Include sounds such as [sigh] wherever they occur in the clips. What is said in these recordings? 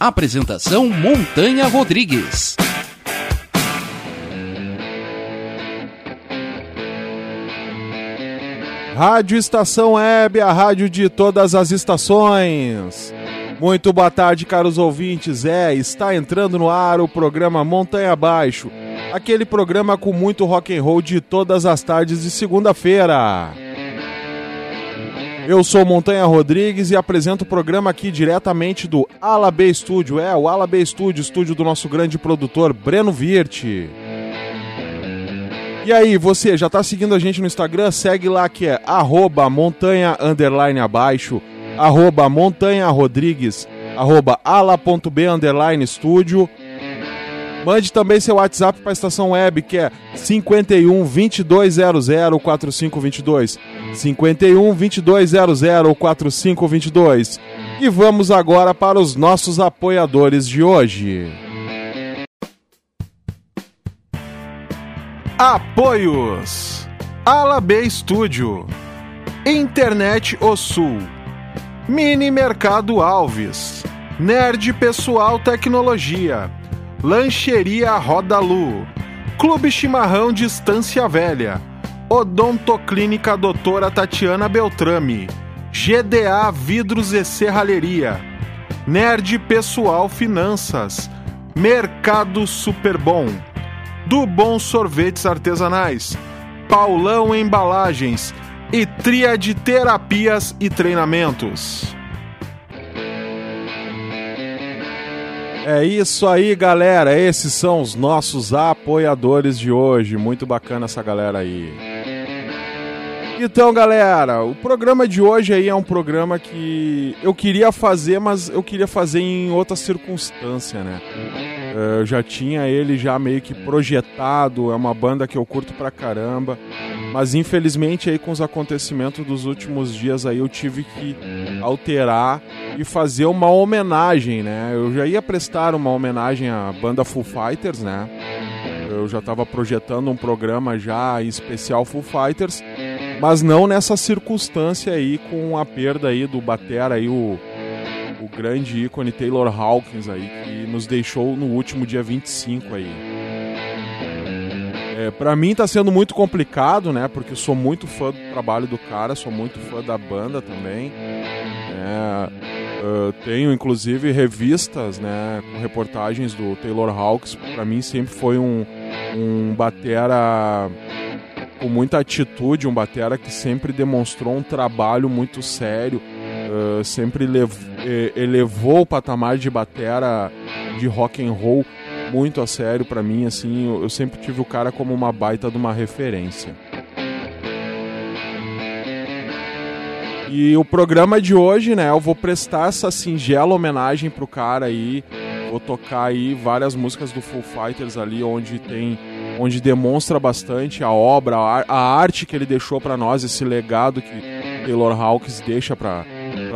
Apresentação Montanha Rodrigues. Rádio Estação Web, a rádio de todas as estações. Muito boa tarde, caros ouvintes. É, está entrando no ar o programa Montanha Abaixo, aquele programa com muito rock and roll de todas as tardes de segunda-feira. Eu sou Montanha Rodrigues e apresento o programa aqui diretamente do Ala B Studio. É, o Ala B Studio, estúdio do nosso grande produtor Breno Virte. E aí, você já tá seguindo a gente no Instagram? Segue lá que é arroba montanha underline abaixo, arroba montanha rodrigues, arroba ala.b underline estúdio. Mande também seu WhatsApp para a estação web que é 51 2200 4522. 51 2200 4522. E vamos agora para os nossos apoiadores de hoje. Apoios: Ala B Studio, Internet O Sul, Mini Mercado Alves, Nerd Pessoal Tecnologia, Lancheria Rodalu, Clube Chimarrão Distância Velha, Odontoclínica Doutora Tatiana Beltrame, GDA Vidros e Serralheria, Nerd Pessoal Finanças, Mercado Superbom, do Bom Sorvetes Artesanais, Paulão Embalagens e Tríade Terapias e Treinamentos. É isso aí, galera. Esses são os nossos apoiadores de hoje. Muito bacana essa galera aí. Então, galera, o programa de hoje aí é um programa que eu queria fazer, mas eu queria fazer em outra circunstância, né? Eu já tinha ele já meio que projetado, é uma banda que eu curto pra caramba, mas infelizmente aí com os acontecimentos dos últimos dias aí eu tive que alterar e fazer uma homenagem, né? Eu já ia prestar uma homenagem à banda Foo Fighters, né? Eu já estava projetando um programa já especial Foo Fighters, mas não nessa circunstância aí com a perda aí do batera aí o, o grande ícone Taylor Hawkins aí que nos deixou no último dia 25 aí. É, para mim tá sendo muito complicado, né? Porque eu sou muito fã do trabalho do cara, sou muito fã da banda também. É, tenho inclusive revistas, né, com reportagens do Taylor Hawkins. Para mim sempre foi um, um batera com muita atitude, um batera que sempre demonstrou um trabalho muito sério, uh, sempre elevou o patamar de batera de rock and roll muito a sério para mim, assim, eu, eu sempre tive o cara como uma baita de uma referência. E o programa de hoje, né, eu vou prestar essa singela homenagem pro cara aí. Vou tocar aí várias músicas do Foo Fighters ali onde tem onde demonstra bastante a obra, a, arte que ele deixou para nós, esse legado que Taylor Hawkins deixa para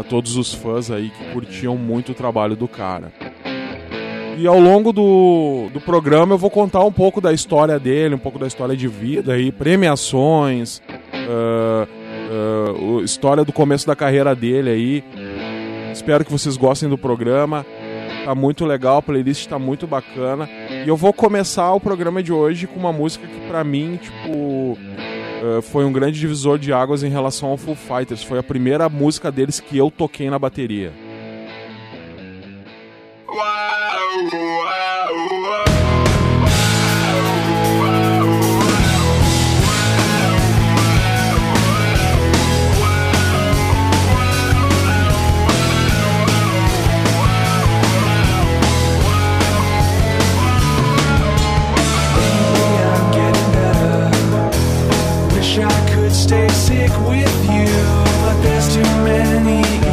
todos os fãs aí que curtiam muito o trabalho do cara. E ao longo do, do programa eu vou contar um pouco da história dele, um pouco da história de vida aí, premiações, uh, uh, história do começo da carreira dele aí. Espero que vocês gostem do programa. Tá muito legal, a playlist tá muito bacana. E eu vou começar o programa de hoje com uma música que para mim, tipo, uh, foi um grande divisor de águas em relação ao Foo Fighters. Foi a primeira música deles que eu toquei na bateria. Stay sick with you, but there's too many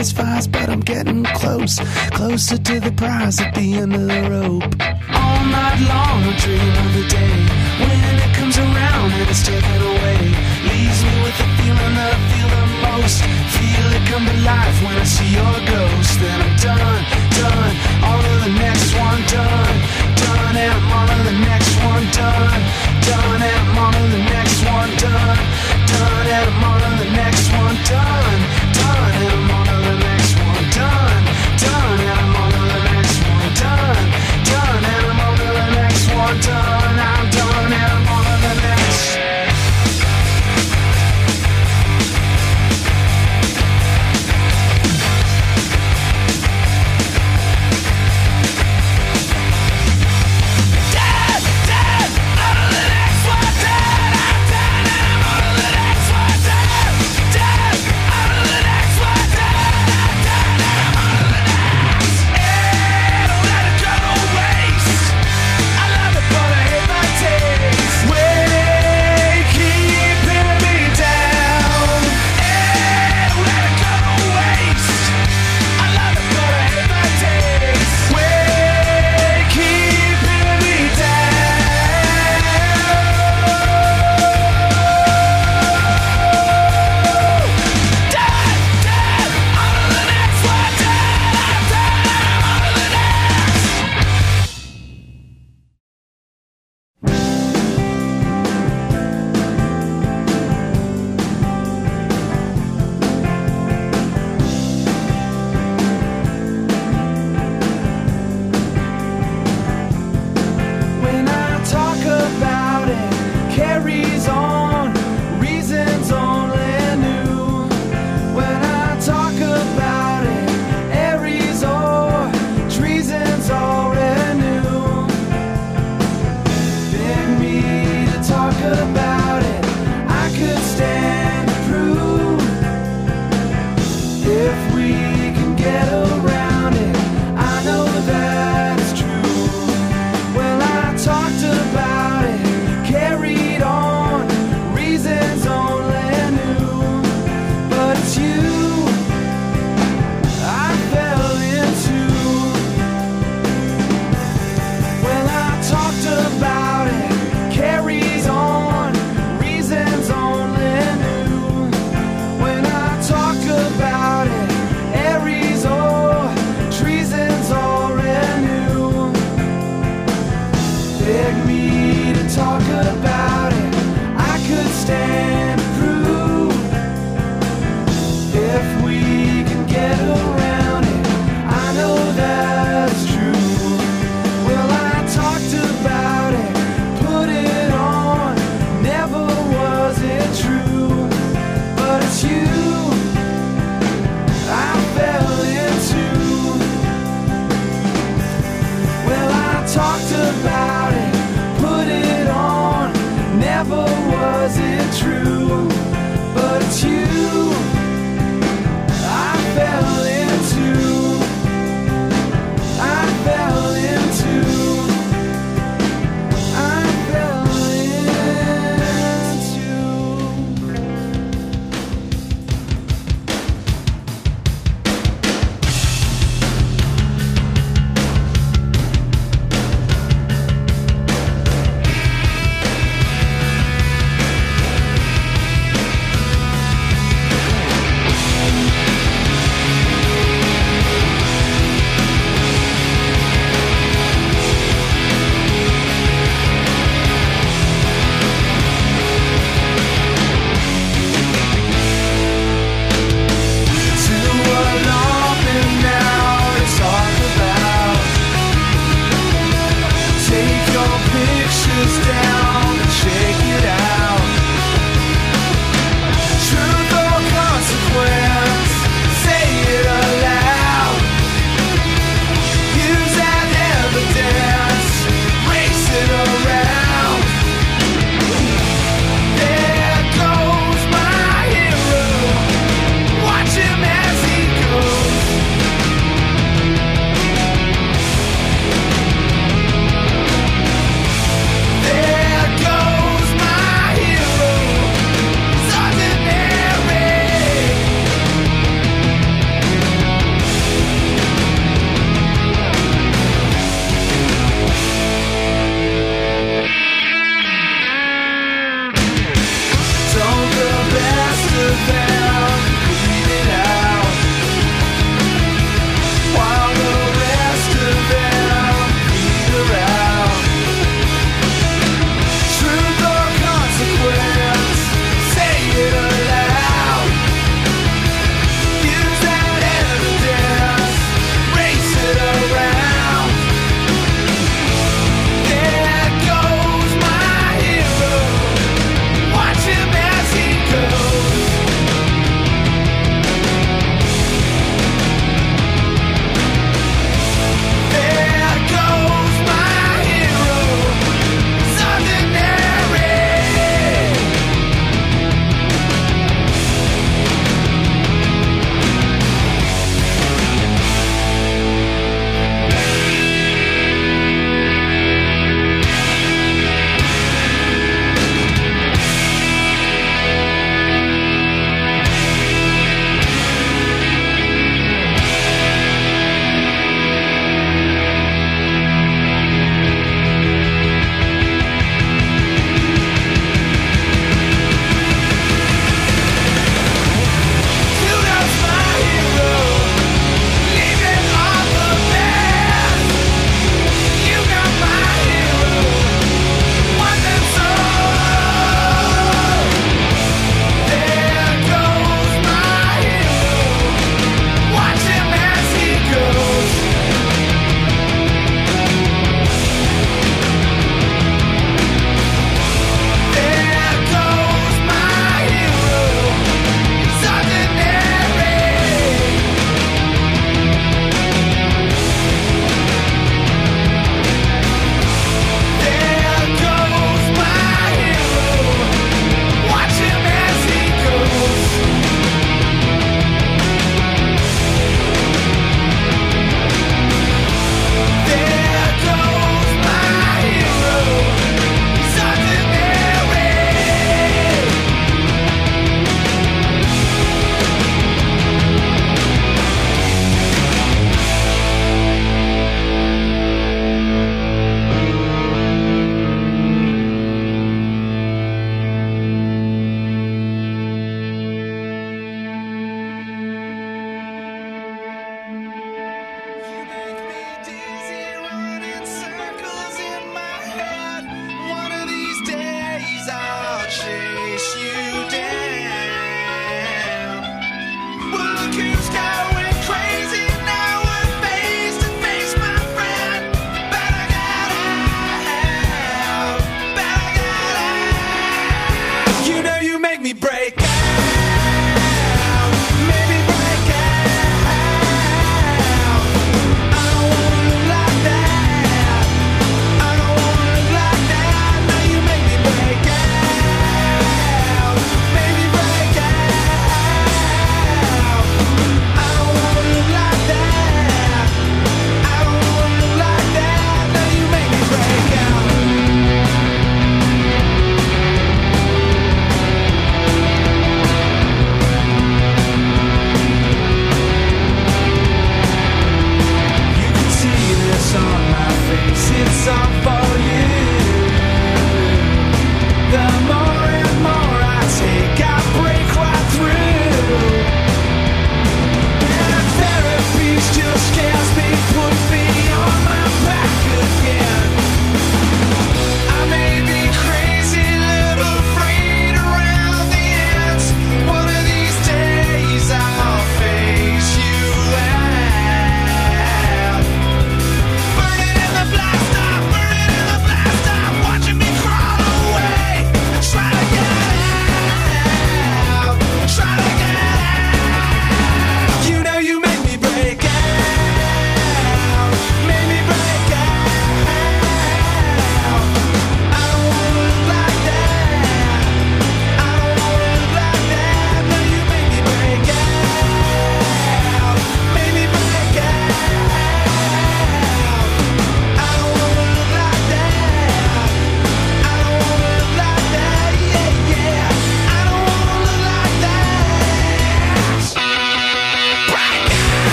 Nothing satisfies, but I'm getting close, closer to the prize at the end of the rope. All night long, I dream of the day when it comes around and it's taken away. Leaves me with the feeling that I feel the most. Feel it come to life when I see your ghost. Then I'm done, done. On to the next one, done, done. And I'm on to the next one, done, done. And I'm on to the next one, done, done. And I'm on to the next one, done, done. And I'm on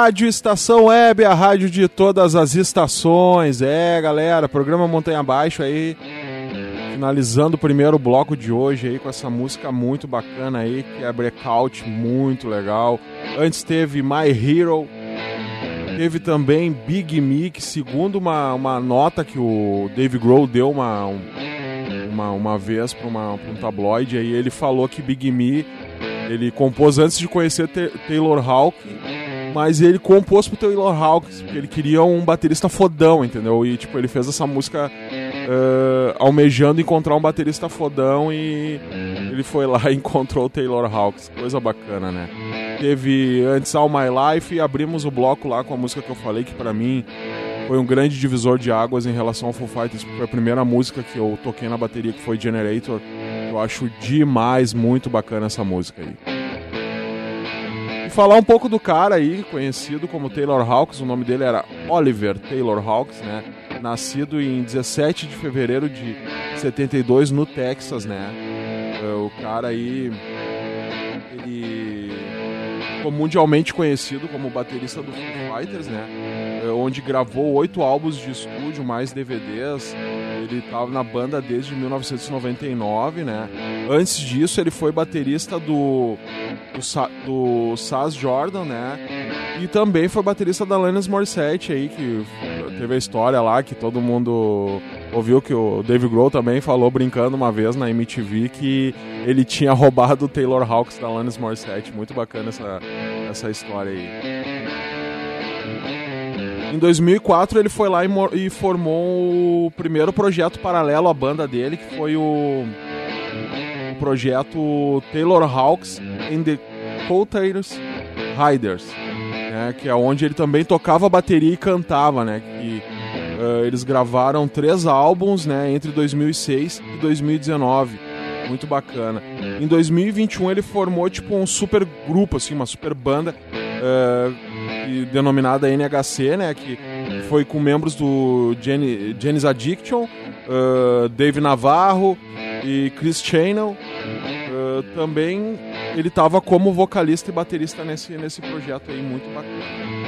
Rádio Estação Web, a rádio de todas as estações. É, galera, programa Montanha Abaixo aí. Finalizando o primeiro bloco de hoje aí com essa música muito bacana aí, que é Breakout, muito legal. Antes teve My Hero, teve também Big Me, que segundo uma, uma nota que o Dave Grohl deu uma, um- uma, uma vez para um tabloide, aí ele falou que Big Me ele compôs antes de conhecer Ta- Taylor Hawk, mas ele compôs pro Taylor Hawkins, porque ele queria um baterista fodão, entendeu? E tipo, ele fez essa música eh, almejando encontrar um baterista fodão e ele foi lá e [laughs] encontrou o Taylor Hawkins. Coisa bacana, né? Teve antes All My Life e abrimos o bloco lá com a música que eu falei que pra mim foi um grande divisor de águas em relação ao Foo Fighters, foi a primeira música que eu toquei na bateria que foi Generator. Eu acho demais, muito bacana essa música aí. Falar um pouco do cara aí, conhecido como Taylor Hawkins, o nome dele era Oliver Taylor Hawkins, né? Nascido em 17 de fevereiro de 72 no Texas, né? É, O cara aí ele ficou mundialmente conhecido como baterista do Foo Fighters, né? É, Onde gravou oito álbuns de estúdio, mais DVDs. Ele estava na banda desde 1999, né? Antes disso, ele foi baterista do do, Sa do Saz Jordan, né? E também foi baterista da Alanis Morissette aí, que teve a história lá que todo mundo ouviu que o Dave Grohl também falou brincando uma vez na MTV que ele tinha [laughs] roubado o Taylor Hawkins da Alanis Morissette. Muito bacana essa, essa história aí. Em 2004 ele foi lá e, e formou o primeiro projeto paralelo à banda dele, que foi o, o projeto Taylor Hawks and the Coattails Riders, né, que é onde ele também tocava bateria e cantava, né, que eh, eles gravaram três álbuns, né, entre 2006 e 2019, muito bacana. Em 2021 ele formou tipo um super grupo, assim, uma super banda eh, denominada NHC, né, que foi com membros do Gen Janis Addiction, eh, Dave Navarro e Chris Channel. Eh, também ele estava como vocalista e baterista nesse, nesse projeto aí, muito bacana.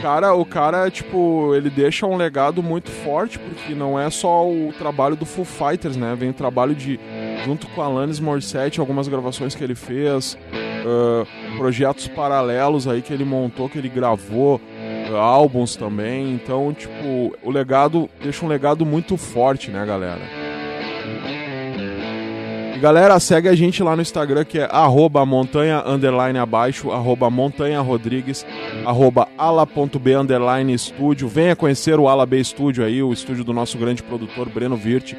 Cara, o cara, tipo, ele deixa um legado muito forte, porque não é só o trabalho do Foo Fighters, né? Vem o trabalho de, junto com Alanis Morissette, algumas gravações que ele fez, ah, projetos paralelos aí que ele montou, que ele gravou, ah, álbuns também. Então, tipo, o legado deixa um legado muito forte, né, galera? E galera, segue a gente lá no Instagram que é arroba montanha underline abaixo, arroba montanha rodrigues, arroba ala.b underline estúdio. Venha conhecer o Ala B Estúdio aí, o estúdio do nosso grande produtor Breno Virte,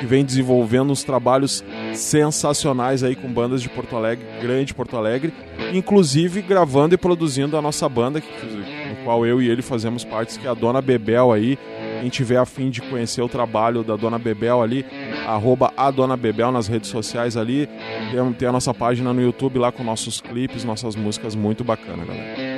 que vem desenvolvendo uns trabalhos sensacionais aí com bandas de Porto Alegre, grande Porto Alegre, inclusive gravando e produzindo a nossa banda, que, no qual eu e ele fazemos parte, que é a Dona Bebel aí. Quem tiver afim de conhecer o trabalho da Dona Bebel ali, arroba a Dona Bebel nas redes sociais ali. Tem, tem a nossa página no YouTube lá com nossos clipes, nossas músicas, muito bacana, galera.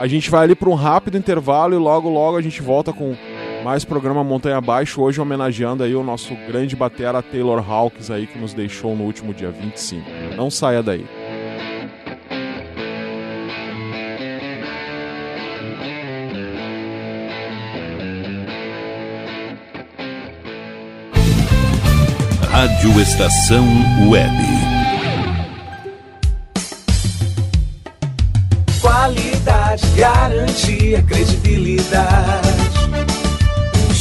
A gente vai ali para um rápido intervalo e logo logo a gente volta com mais programa Montanha Abaixo, hoje homenageando aí o nosso grande batera Taylor Hawkins aí que nos deixou no último dia 25. Não saia daí. Rádio Estação Web. Qualidade, garantia, credibilidade.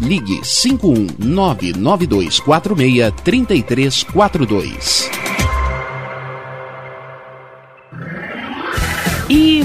ligue 51992463342.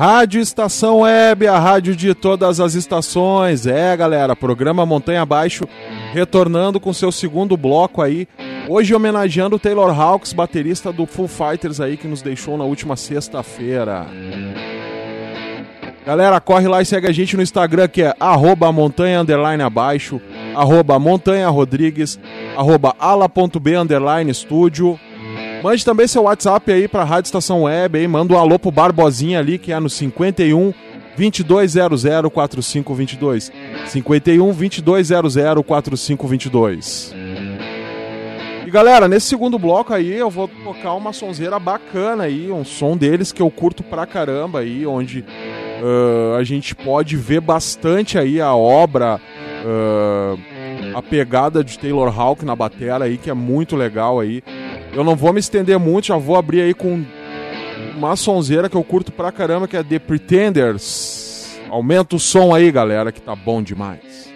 Rádio Estação Web, a rádio de todas as estações. É, galera, programa Montanha Abaixo retornando com seu segundo bloco aí. Hoje homenageando o Taylor Hawkes, baterista do Foo Fighters aí que nos deixou na última sexta-feira. Galera, corre lá e segue a gente no Instagram que é arroba montanha underline abaixo, arroba montanha rodrigues, arroba ala.b underline estúdio. Mande também seu WhatsApp aí pra Rádio Estação Web aí, manda um alô pro Barbosinha ali que é no 51 2200 4522. 51 2200 4522. E galera, nesse segundo bloco aí eu vou tocar uma sonzeira bacana aí, um som deles que eu curto pra caramba aí, onde ah, a gente pode ver bastante aí a obra, ah, a pegada de Taylor Hawk na batera aí, que é muito legal aí. Eu não vou me estender muito, já vou abrir aí com uma sonzeira que eu curto pra caramba, que é The Pretenders. Aumenta o som aí, galera, que tá bom demais.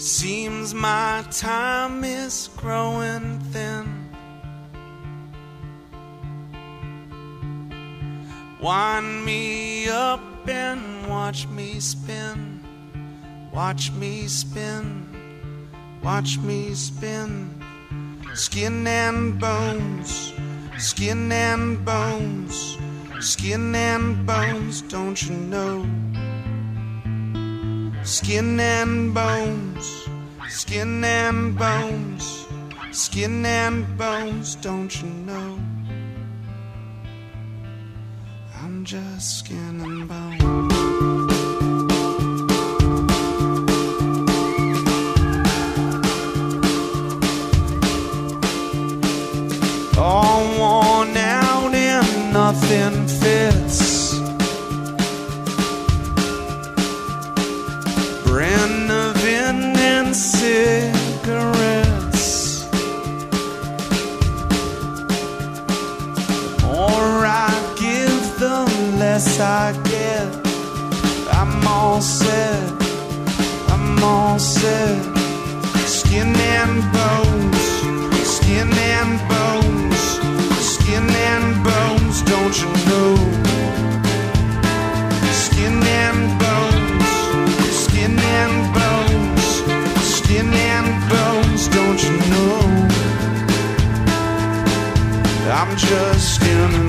Seems my time is growing thin. Wind me up and watch me spin. Watch me spin. Watch me spin. Skin and bones. Skin and bones. Skin and bones. Don't you know? Skin and bones, skin and bones, skin and bones, don't you know? I'm just skin and bones. All worn out and nothing just in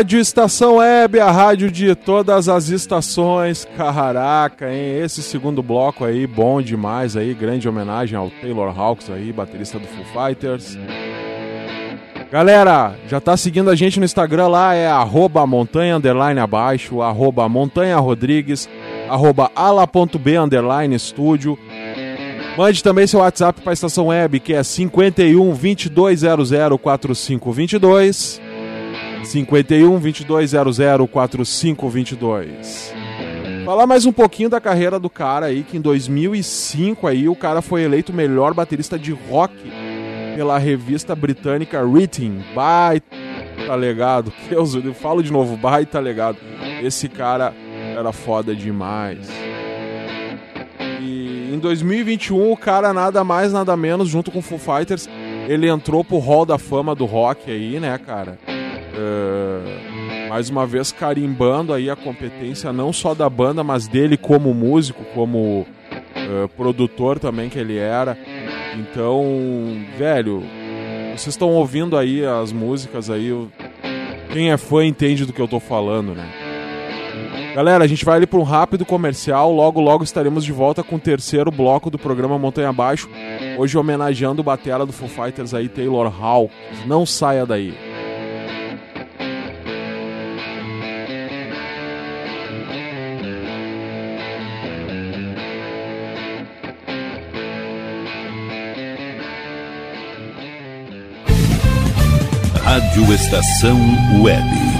Rádio Estação Web, a rádio de todas as estações. Caraca, hein? Esse segundo bloco aí, bom demais aí. Grande homenagem ao Taylor Hawks aí, baterista do Foo Fighters. Galera, já tá seguindo a gente no Instagram lá, é arroba montanha underline abaixo, arroba montanha rodrigues, arroba ala.b underline estúdio. Mande também seu WhatsApp para estação web, que é 51 2200 4522. 51 2200 4522. Falar mais um pouquinho da carreira do cara aí, que em 2005 aí o cara foi eleito melhor baterista de rock pela revista britânica Rhythm. Baita legado. [laughs] Deus, eu falo de novo, baita legado. Esse cara era foda demais. E em 2021 o cara nada mais nada menos junto com Foo Fighters, ele entrou pro Hall da Fama do rock aí, né, cara? Uh, mais uma vez carimbando aí a competência não só da banda, mas dele como músico, como uh, produtor também que ele era. Então, velho, vocês estão ouvindo aí as músicas aí, quem é fã entende do que eu tô falando, né? Galera, a gente vai ali para um rápido comercial. Logo, logo estaremos de volta com o terceiro bloco do programa Montanha Abaixo. Hoje homenageando o batera do Foo Fighters aí, Taylor Hawkins. Não saia daí. Rádio Estação Web.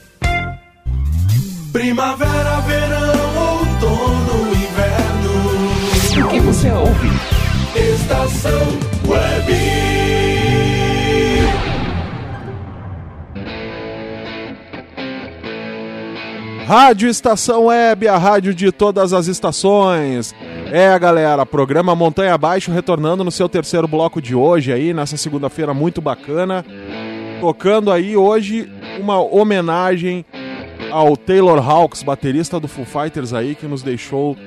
Primavera, verão, outono, inverno. O que você ouve? Estação Web. Rádio Estação Web, a rádio de todas as estações. É, galera, programa Montanha Abaixo retornando no seu terceiro bloco de hoje aí, nessa segunda-feira muito bacana. Tocando aí hoje uma homenagem ao Taylor Hawks, baterista do Foo Fighters aí, que nos deixou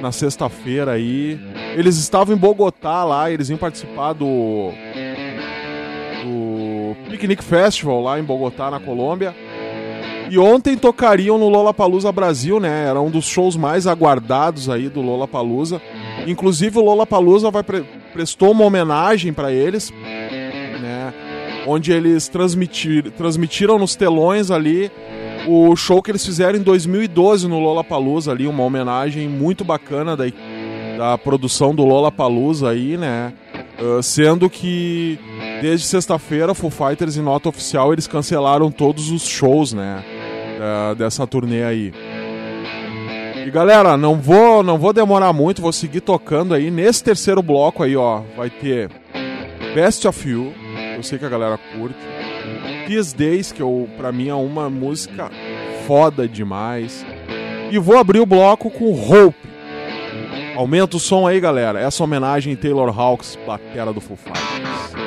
na sexta-feira aí. Eles estavam em Bogotá lá, eles iam participar do do Picnic Festival lá em Bogotá, na Colômbia. E ontem tocariam no Lollapalooza Brasil, né? Era um dos shows mais aguardados aí do Lollapalooza. Inclusive o Lollapalooza vai pre prestou uma homenagem para eles, né? Onde eles transmitir transmitiram nos telões ali o show que eles fizeram em 2012 no Lollapalooza ali, uma homenagem muito bacana da, da produção do Lollapalooza aí, né? Uh, sendo que desde sexta-feira, Foo Fighters em nota oficial, eles cancelaram todos os shows, né? da- dessa turnê aí. E galera, não vou, não vou demorar muito, vou seguir tocando aí. Nesse terceiro bloco aí, ó, vai ter Best of You, eu sei que a galera curte. These Days, que eu, pra mim é uma música foda demais. E vou abrir o bloco com Hope. Aumenta o som aí, galera. Essa homenagem em Taylor Hawks, batera do Foo Fighters.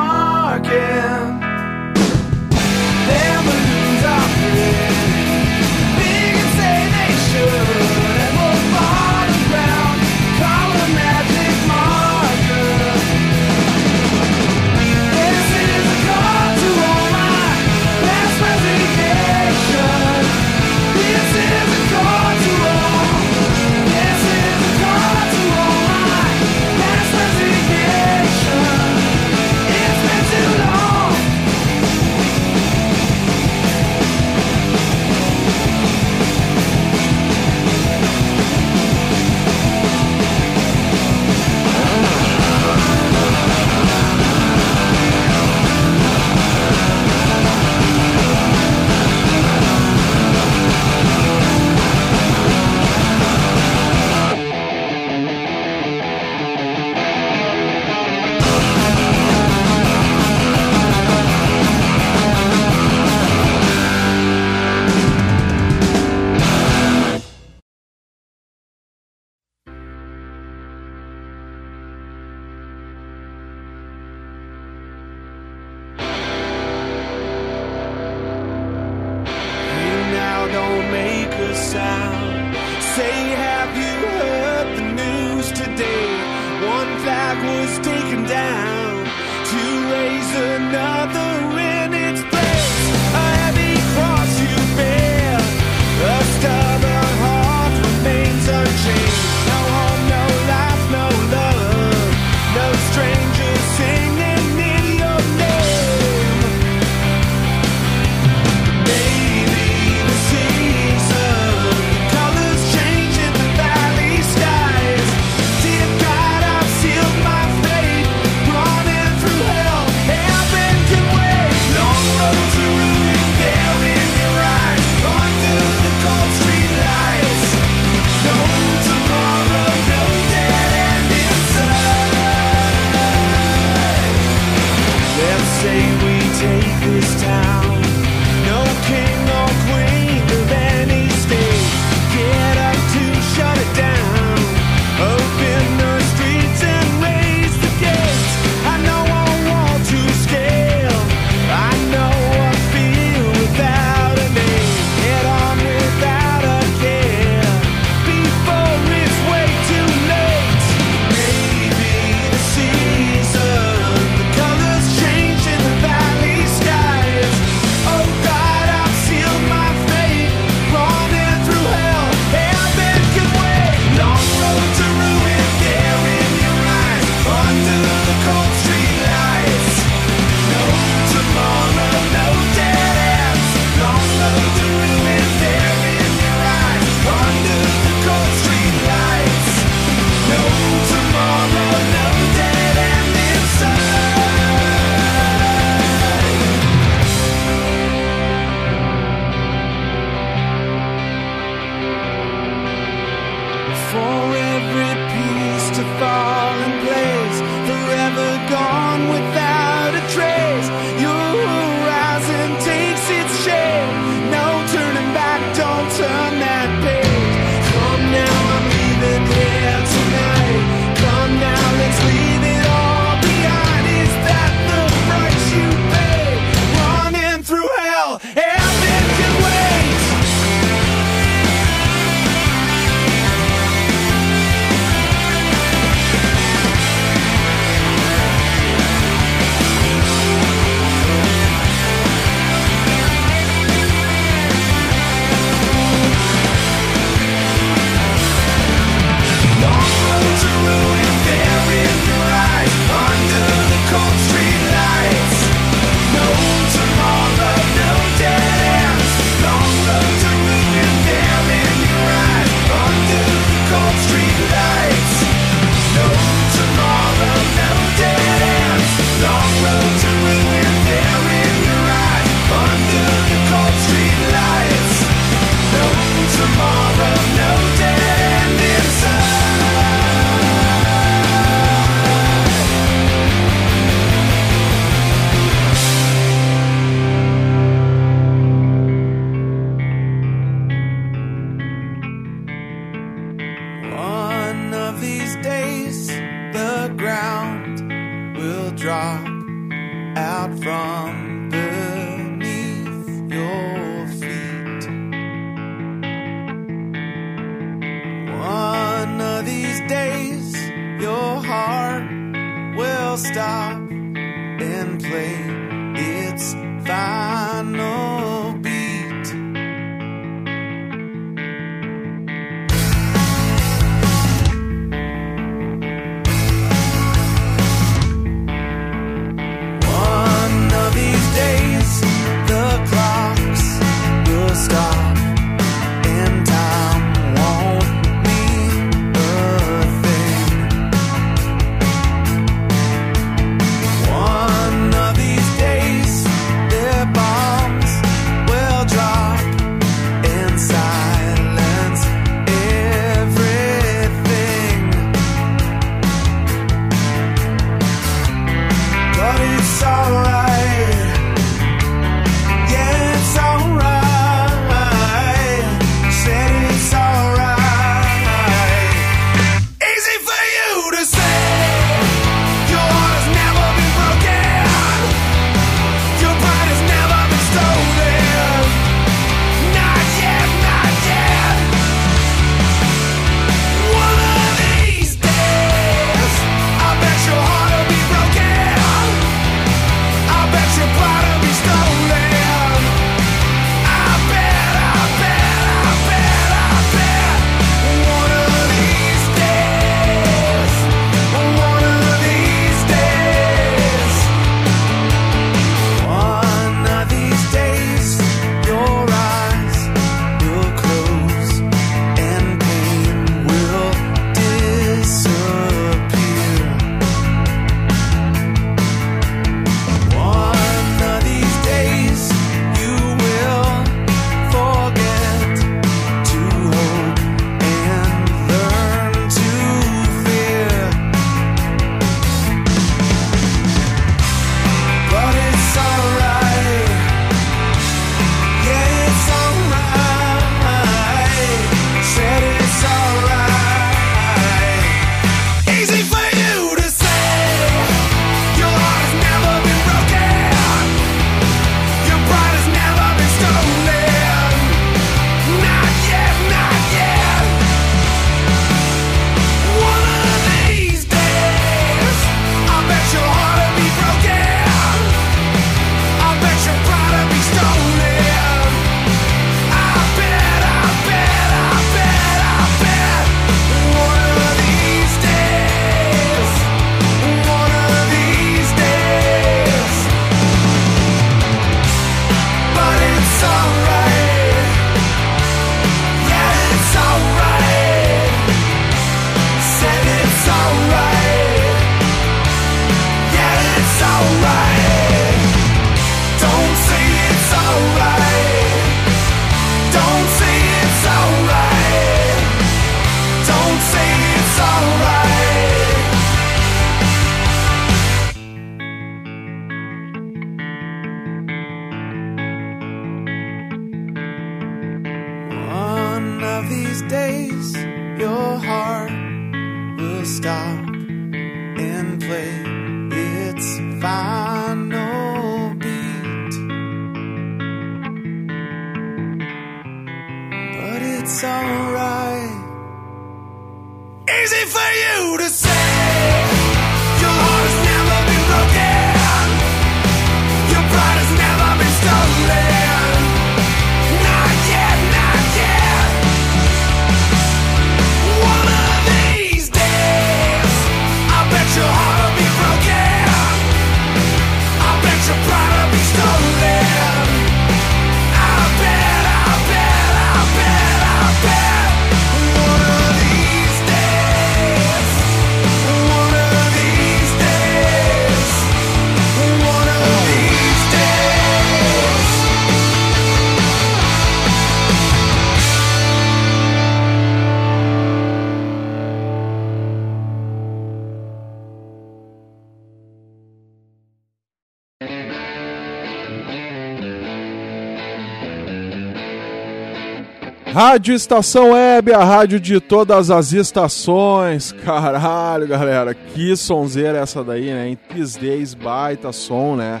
Rádio Estação Web, a rádio de todas as estações. Caralho, galera, que sonzeira essa daí, né? Em Days, baita som, né?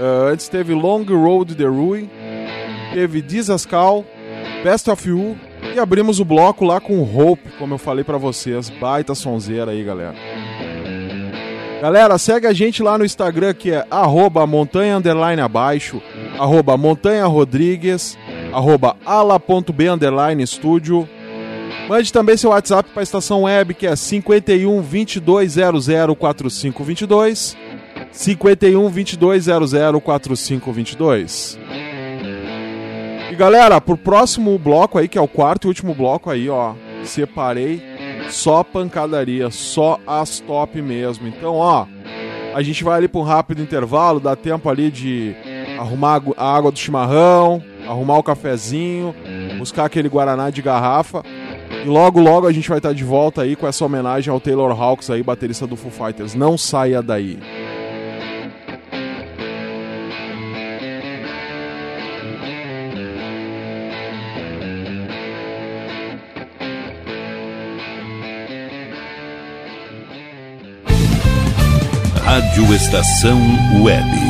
Uh, antes teve Long Road The Ruin, teve Disascal, Best of You e abrimos o bloco lá com Hope, como eu falei pra vocês. Baita sonzeira aí, galera. Galera, segue a gente lá no Instagram que é arroba montanha underline abaixo, arroba montanha rodrigues, arroba ala.b underline estúdio. Mande também seu WhatsApp para a estação web que é 51 2200 4522. 51 2200 4522. E galera, pro próximo bloco aí, que é o quarto e último bloco aí, ó, separei só pancadaria, só as top mesmo. Então, ó, a gente vai ali para um rápido intervalo, dá tempo ali de arrumar a água do chimarrão, arrumar o cafezinho, buscar aquele guaraná de garrafa. E logo, logo a gente vai estar de volta aí com essa homenagem ao Taylor Hawks aí, baterista do Foo Fighters. Não saia daí. Rádio Estação Web.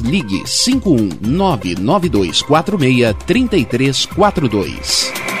ligue 51992463342.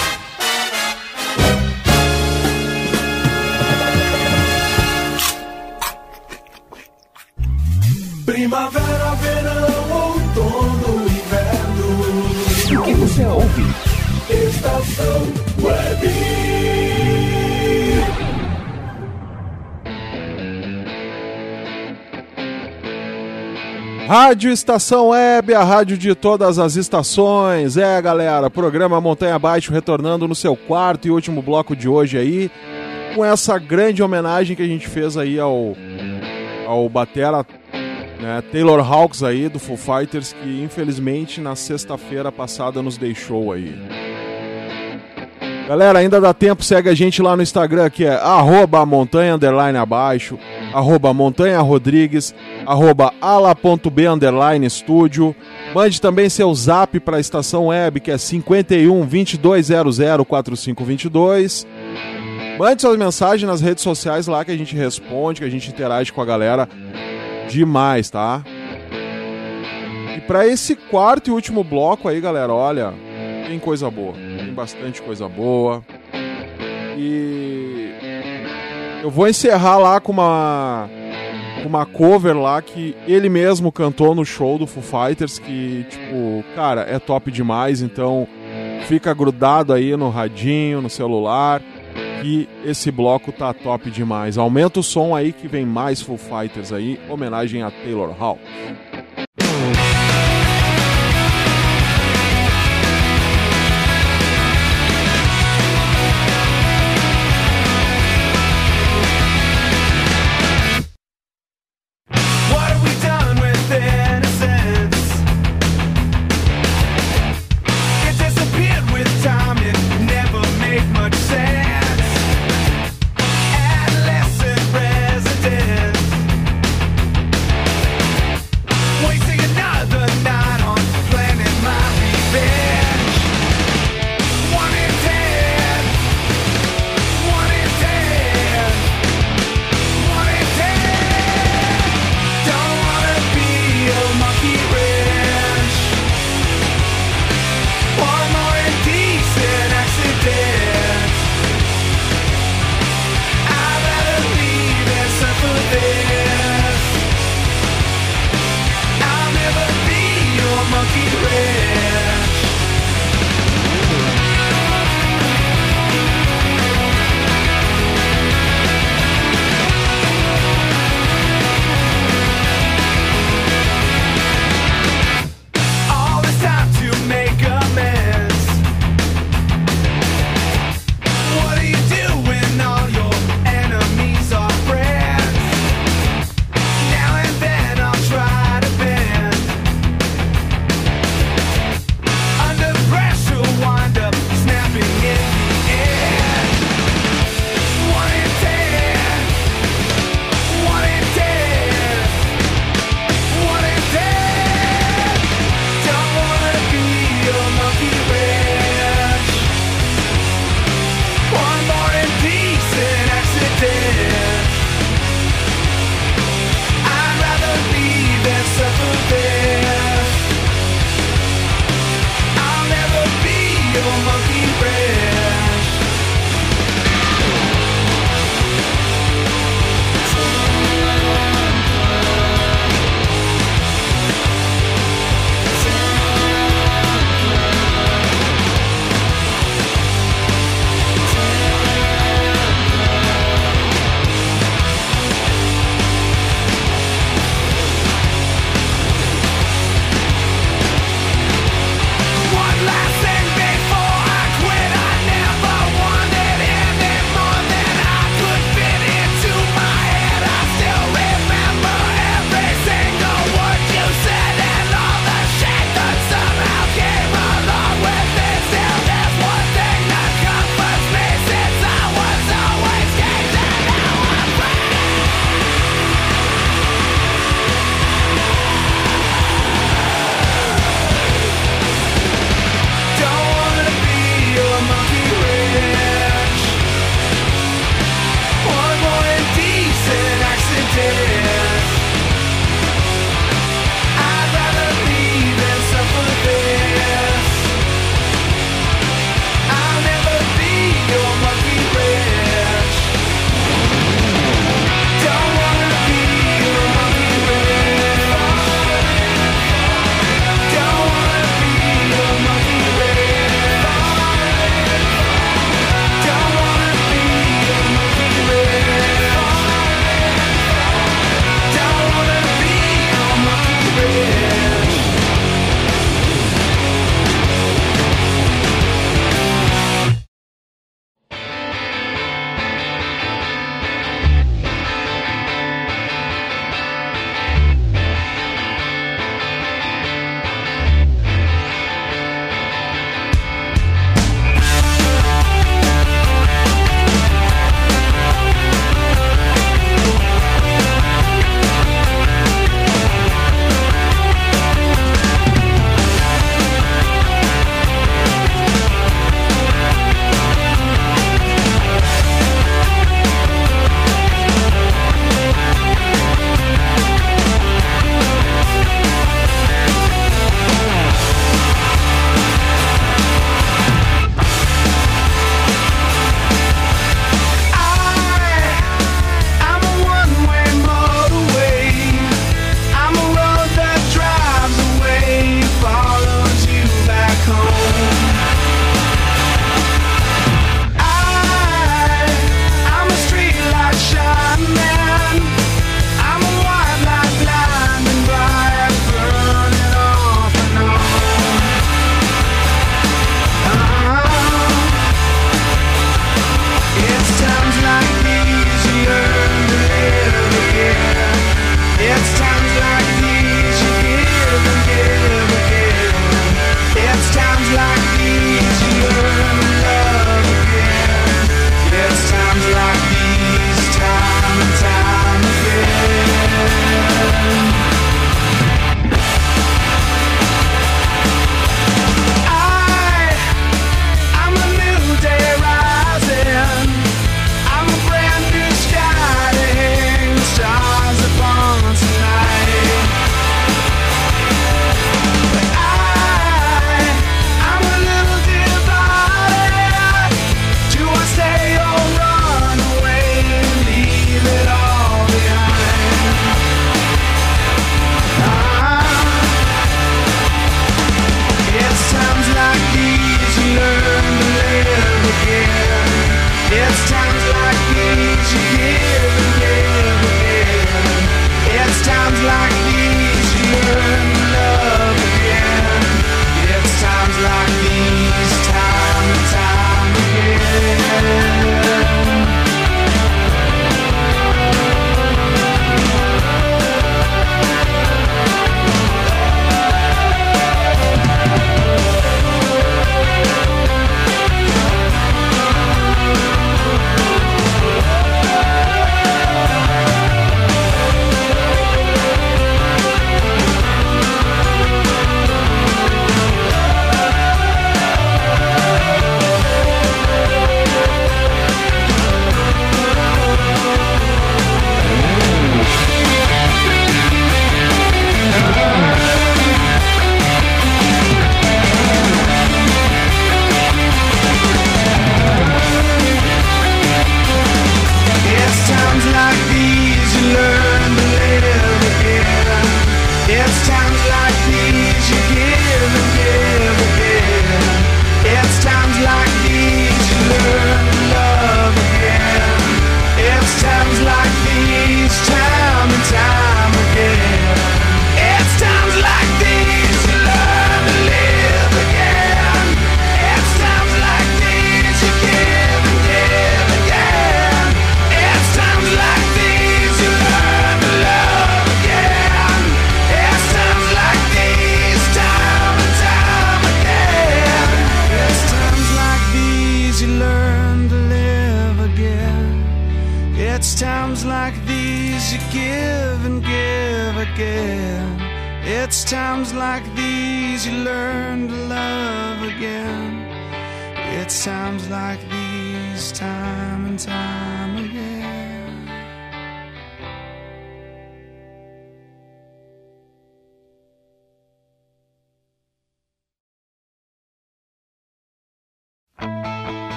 Rádio Estação Web, a rádio de todas as estações. É, galera, programa Montanha Abaixo retornando no seu quarto e último bloco de hoje aí, com essa grande homenagem que a gente fez aí ao, ao Batera né? Taylor Hawks aí do Foo Fighters que infelizmente na sexta-feira passada nos deixou aí. Galera, ainda dá tempo, segue a gente lá no Instagram que é arroba montanha abaixo, arroba montanha rodrigues, arroba ala.b underline estúdio. Mande também seu zap para a estação web que é 51 2200 4522. Mande suas mensagens nas redes sociais lá que a gente responde, que a gente interage com a galera demais, tá? E para esse quarto e último bloco aí, galera, olha, tem coisa boa, tem bastante coisa boa. E eu vou encerrar lá com uma uma cover lá que ele mesmo cantou no show do Foo Fighters que, tipo, cara, é top demais, então fica grudado aí no radinho, no celular, que esse bloco tá top demais. Aumenta o som aí que vem mais Foo Fighters aí, homenagem a Taylor Hall.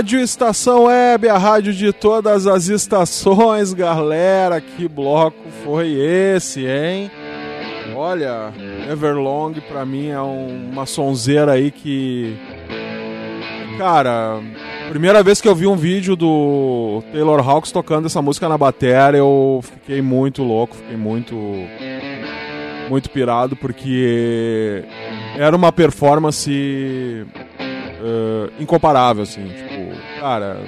Rádio Estação Web, a rádio de todas as estações, galera. Que bloco foi esse, hein? Olha, Everlong pra mim é um- uma sonzeira aí que. Cara, primeira vez que eu vi um vídeo do Taylor Hawks tocando essa música na bateria, eu fiquei muito louco, fiquei muito. Muito pirado, porque era uma performance eh, incomparável, assim, tipo, cara,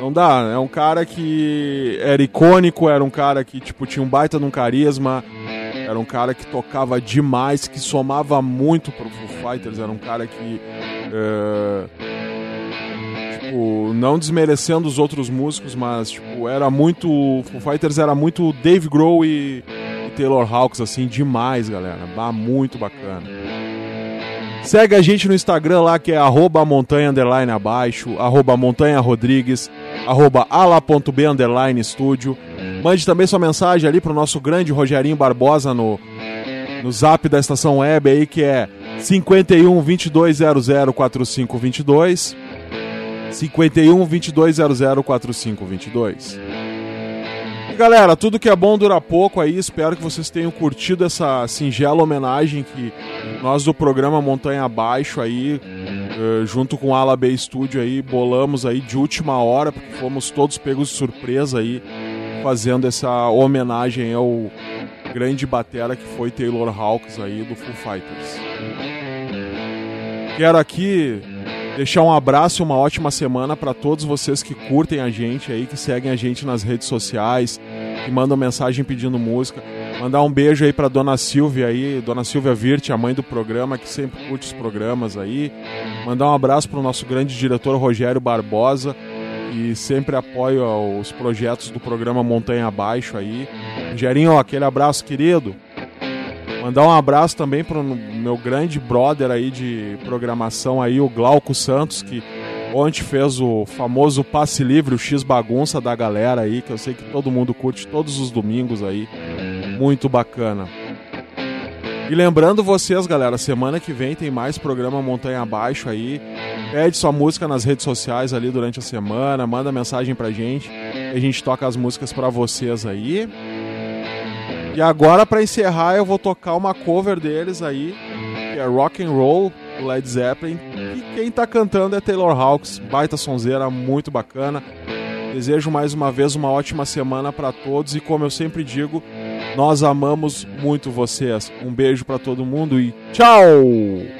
não dá, é um cara que era icônico, era um cara que, tipo, tinha um baita num carisma, era um cara que tocava demais, que somava muito pro Foo Fighters, era um cara que, eh, tipo, não desmerecendo os outros músicos, mas, tipo, era muito, Foo Fighters era muito Dave Grohl e, e Taylor Hawks, assim, demais, galera, bah, muito bacana. Segue a gente no Instagram lá, que é arroba montanha underline abaixo, arroba montanha rodrigues, arroba ala.b underline estúdio. Mande também sua mensagem ali pro nosso grande Rogerinho Barbosa no, no zap da estação web aí, que é 51 2200 4522. 51 2200 4522. Galera, tudo que é bom dura pouco aí. Espero que vocês tenham curtido essa singela homenagem que nós do programa Montanha Abaixo aí, eh, junto com a Ala B Studio aí, bolamos aí de última hora, porque fomos todos pegos de surpresa aí, fazendo essa homenagem ao grande batera que foi Taylor Hawks aí do Foo Fighters. Quero aqui deixar um abraço e uma ótima semana para todos vocês que curtem a gente aí, que seguem a gente nas redes sociais, que mandam mensagem pedindo música. Mandar um beijo aí para dona Silvia aí, dona Silvia Virte, a mãe do programa, que sempre curte os programas aí. Mandar um abraço para o nosso grande diretor Rogério Barbosa, que sempre apoia os projetos do programa Montanha Abaixo aí. Rogerinho, aquele abraço querido. Mandar um abraço também pro meu grande brother aí de programação aí, o Glauco Santos, que Ontem fez o famoso passe livre, o X bagunça da galera aí, que eu sei que todo mundo curte todos os domingos aí. Muito bacana. E lembrando vocês, galera, semana que vem tem mais programa Montanha Abaixo aí. Pede sua música nas redes sociais ali durante a semana, manda mensagem pra gente. A gente toca as músicas pra vocês aí. E agora pra encerrar eu vou tocar uma cover deles aí, que é Rock and Roll do Led Zeppelin. E quem tá cantando é Taylor Hawkins, baita sonzeira, muito bacana. Desejo mais uma vez uma ótima semana pra todos e como eu sempre digo, nós amamos muito vocês. Um beijo pra todo mundo e tchau!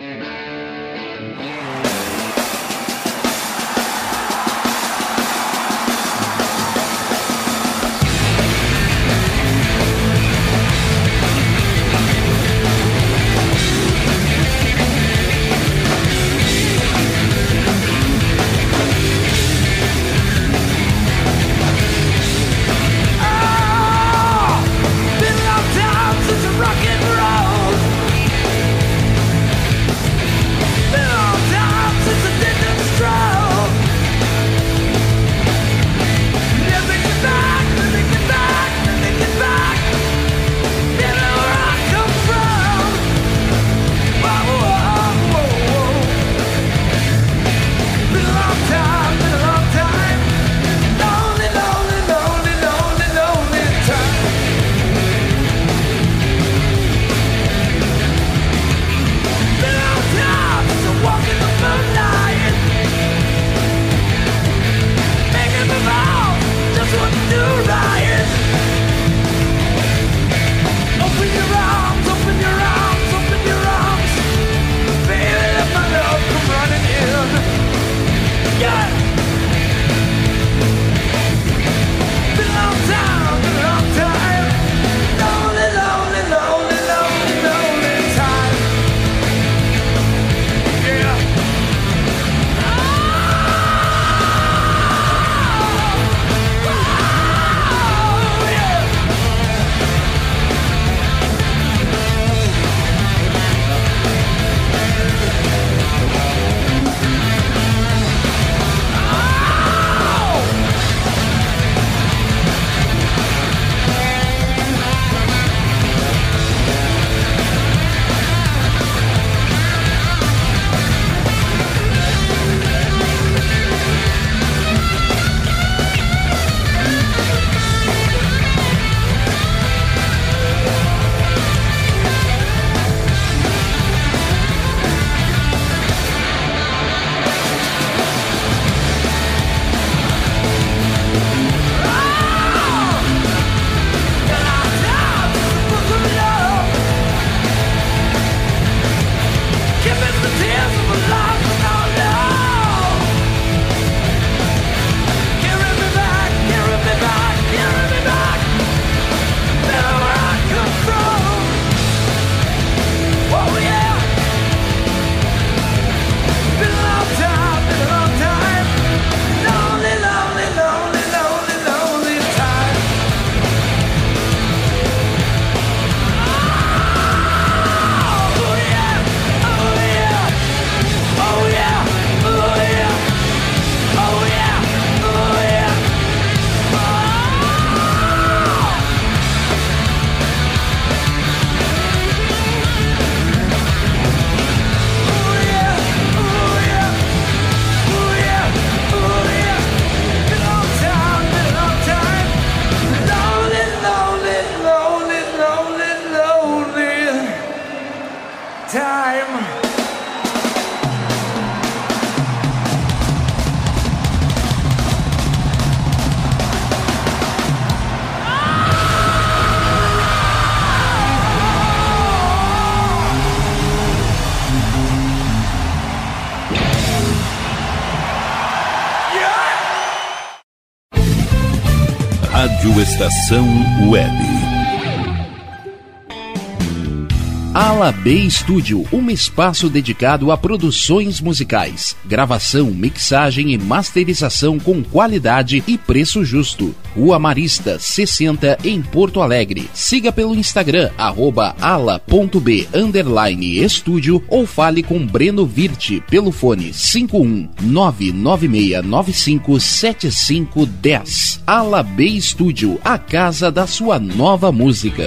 Estação Web. Ala B Studio, um espaço dedicado a produções musicais, gravação, mixagem e masterização com qualidade e preço justo. Rua Marista, 60, em Porto Alegre. Siga pelo Instagram, arroba ala.b estúdio ou fale com Breno Virte pelo fone 51996957510. Ala B Studio, a casa da sua nova música.